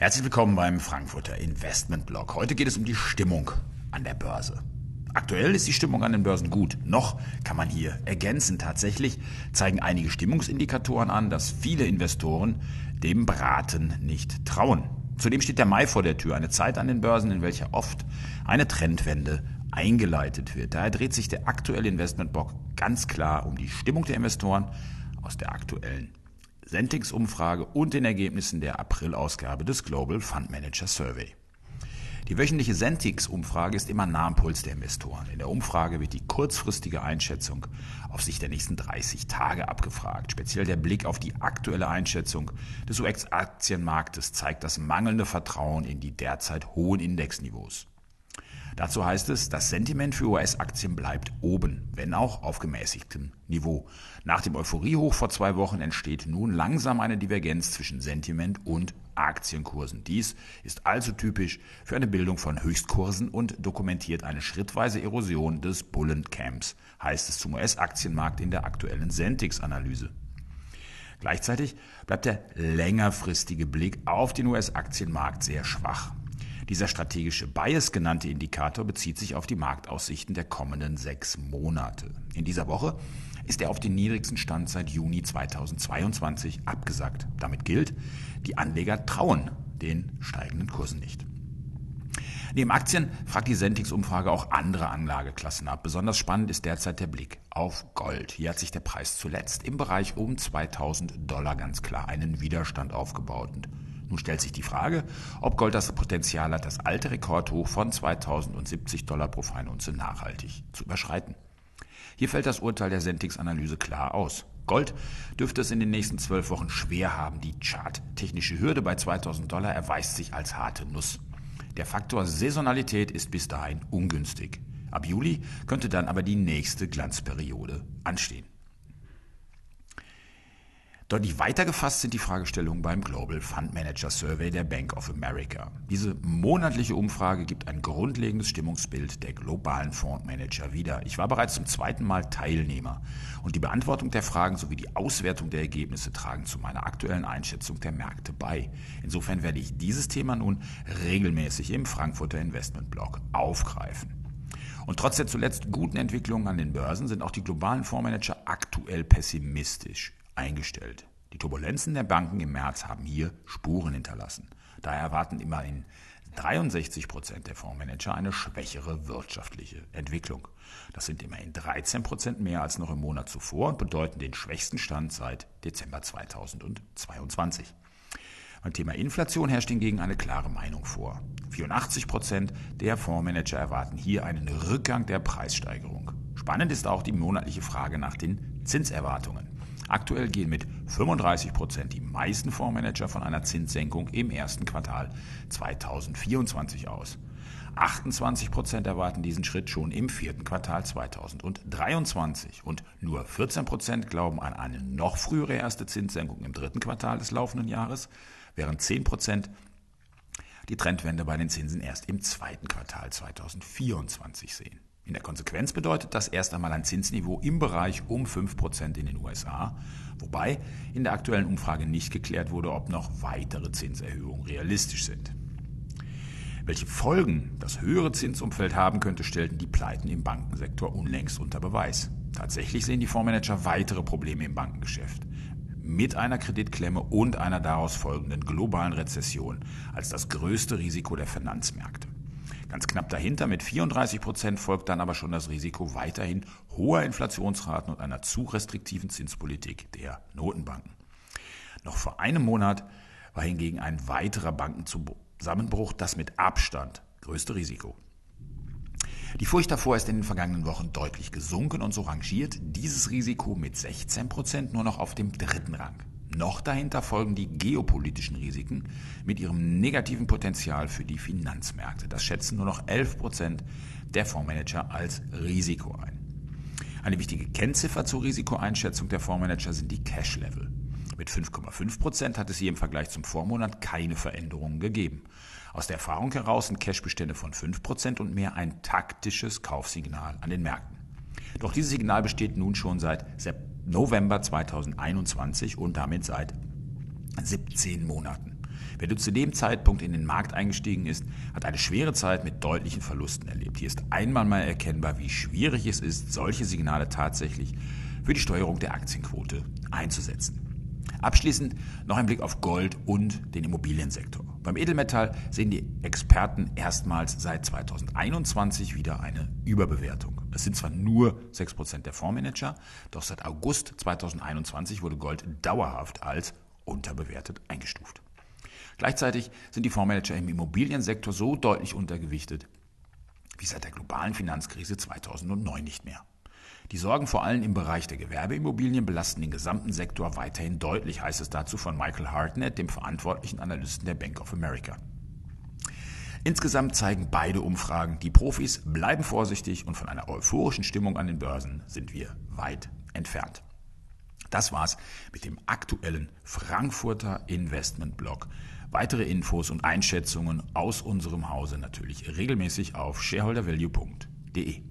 Herzlich willkommen beim Frankfurter Investment Blog. Heute geht es um die Stimmung an der Börse. Aktuell ist die Stimmung an den Börsen gut. Noch kann man hier ergänzen. Tatsächlich zeigen einige Stimmungsindikatoren an, dass viele Investoren dem Braten nicht trauen. Zudem steht der Mai vor der Tür, eine Zeit an den Börsen, in welcher oft eine Trendwende eingeleitet wird. Daher dreht sich der aktuelle Investmentblock ganz klar um die Stimmung der Investoren aus der aktuellen Sentix-Umfrage und den Ergebnissen der April-Ausgabe des Global Fund Manager Survey. Die wöchentliche Sentix-Umfrage ist immer nah am Puls der Investoren. In der Umfrage wird die kurzfristige Einschätzung auf Sicht der nächsten 30 Tage abgefragt. Speziell der Blick auf die aktuelle Einschätzung des US-Aktienmarktes zeigt das mangelnde Vertrauen in die derzeit hohen Indexniveaus. Dazu heißt es, das Sentiment für US-Aktien bleibt oben, wenn auch auf gemäßigtem Niveau. Nach dem Euphoriehoch vor zwei Wochen entsteht nun langsam eine Divergenz zwischen Sentiment und Aktienkursen. Dies ist also typisch für eine Bildung von Höchstkursen und dokumentiert eine schrittweise Erosion des Bullencamps, heißt es zum US-Aktienmarkt in der aktuellen Sentix-Analyse. Gleichzeitig bleibt der längerfristige Blick auf den US-Aktienmarkt sehr schwach. Dieser strategische Bias genannte Indikator bezieht sich auf die Marktaussichten der kommenden sechs Monate. In dieser Woche ist er auf den niedrigsten Stand seit Juni 2022 abgesagt. Damit gilt, die Anleger trauen den steigenden Kursen nicht. Neben Aktien fragt die Sentix-Umfrage auch andere Anlageklassen ab. Besonders spannend ist derzeit der Blick auf Gold. Hier hat sich der Preis zuletzt im Bereich um 2000 Dollar ganz klar einen Widerstand aufgebaut. Und nun stellt sich die Frage, ob Gold das Potenzial hat, das alte Rekordhoch von 2070 Dollar pro Feinunze nachhaltig zu überschreiten. Hier fällt das Urteil der Sentix-Analyse klar aus. Gold dürfte es in den nächsten zwölf Wochen schwer haben. Die charttechnische Hürde bei 2000 Dollar erweist sich als harte Nuss. Der Faktor Saisonalität ist bis dahin ungünstig. Ab Juli könnte dann aber die nächste Glanzperiode anstehen. Deutlich weiter gefasst sind die Fragestellungen beim Global Fund Manager Survey der Bank of America. Diese monatliche Umfrage gibt ein grundlegendes Stimmungsbild der globalen Fondsmanager wieder. Ich war bereits zum zweiten Mal Teilnehmer und die Beantwortung der Fragen sowie die Auswertung der Ergebnisse tragen zu meiner aktuellen Einschätzung der Märkte bei. Insofern werde ich dieses Thema nun regelmäßig im Frankfurter Investmentblog aufgreifen. Und trotz der zuletzt guten Entwicklungen an den Börsen sind auch die globalen Fondsmanager aktuell pessimistisch eingestellt. Die Turbulenzen der Banken im März haben hier Spuren hinterlassen. Daher erwarten immerhin 63 Prozent der Fondsmanager eine schwächere wirtschaftliche Entwicklung. Das sind immerhin 13 Prozent mehr als noch im Monat zuvor und bedeuten den schwächsten Stand seit Dezember 2022. Beim Thema Inflation herrscht hingegen eine klare Meinung vor. 84 Prozent der Fondsmanager erwarten hier einen Rückgang der Preissteigerung. Spannend ist auch die monatliche Frage nach den Zinserwartungen. Aktuell gehen mit 35 Prozent die meisten Fondsmanager von einer Zinssenkung im ersten Quartal 2024 aus. 28 Prozent erwarten diesen Schritt schon im vierten Quartal 2023 und nur 14 Prozent glauben an eine noch frühere erste Zinssenkung im dritten Quartal des laufenden Jahres, während 10 Prozent die Trendwende bei den Zinsen erst im zweiten Quartal 2024 sehen. In der Konsequenz bedeutet das erst einmal ein Zinsniveau im Bereich um 5% in den USA, wobei in der aktuellen Umfrage nicht geklärt wurde, ob noch weitere Zinserhöhungen realistisch sind. Welche Folgen das höhere Zinsumfeld haben könnte, stellten die Pleiten im Bankensektor unlängst unter Beweis. Tatsächlich sehen die Fondsmanager weitere Probleme im Bankengeschäft mit einer Kreditklemme und einer daraus folgenden globalen Rezession als das größte Risiko der Finanzmärkte. Ganz knapp dahinter mit 34 Prozent folgt dann aber schon das Risiko weiterhin hoher Inflationsraten und einer zu restriktiven Zinspolitik der Notenbanken. Noch vor einem Monat war hingegen ein weiterer Bankenzusammenbruch das mit Abstand größte Risiko. Die Furcht davor ist in den vergangenen Wochen deutlich gesunken und so rangiert dieses Risiko mit 16 Prozent nur noch auf dem dritten Rang. Noch dahinter folgen die geopolitischen Risiken mit ihrem negativen Potenzial für die Finanzmärkte. Das schätzen nur noch 11 Prozent der Fondsmanager als Risiko ein. Eine wichtige Kennziffer zur Risikoeinschätzung der Fondsmanager sind die Cash-Level. Mit 5,5 Prozent hat es hier im Vergleich zum Vormonat keine Veränderungen gegeben. Aus der Erfahrung heraus sind Cashbestände von 5 Prozent und mehr ein taktisches Kaufsignal an den Märkten. Doch dieses Signal besteht nun schon seit November 2021 und damit seit 17 Monaten. Wer zu dem Zeitpunkt in den Markt eingestiegen ist, hat eine schwere Zeit mit deutlichen Verlusten erlebt. Hier ist einmal mal erkennbar, wie schwierig es ist, solche Signale tatsächlich für die Steuerung der Aktienquote einzusetzen. Abschließend noch ein Blick auf Gold und den Immobiliensektor. Beim Edelmetall sehen die Experten erstmals seit 2021 wieder eine Überbewertung. Es sind zwar nur 6% der Fondsmanager, doch seit August 2021 wurde Gold dauerhaft als unterbewertet eingestuft. Gleichzeitig sind die Fondsmanager im Immobiliensektor so deutlich untergewichtet wie seit der globalen Finanzkrise 2009 nicht mehr. Die Sorgen vor allem im Bereich der Gewerbeimmobilien belasten den gesamten Sektor weiterhin deutlich, heißt es dazu von Michael Hartnett, dem verantwortlichen Analysten der Bank of America. Insgesamt zeigen beide Umfragen, die Profis bleiben vorsichtig und von einer euphorischen Stimmung an den Börsen sind wir weit entfernt. Das war's mit dem aktuellen Frankfurter Investment Blog. Weitere Infos und Einschätzungen aus unserem Hause natürlich regelmäßig auf shareholdervalue.de.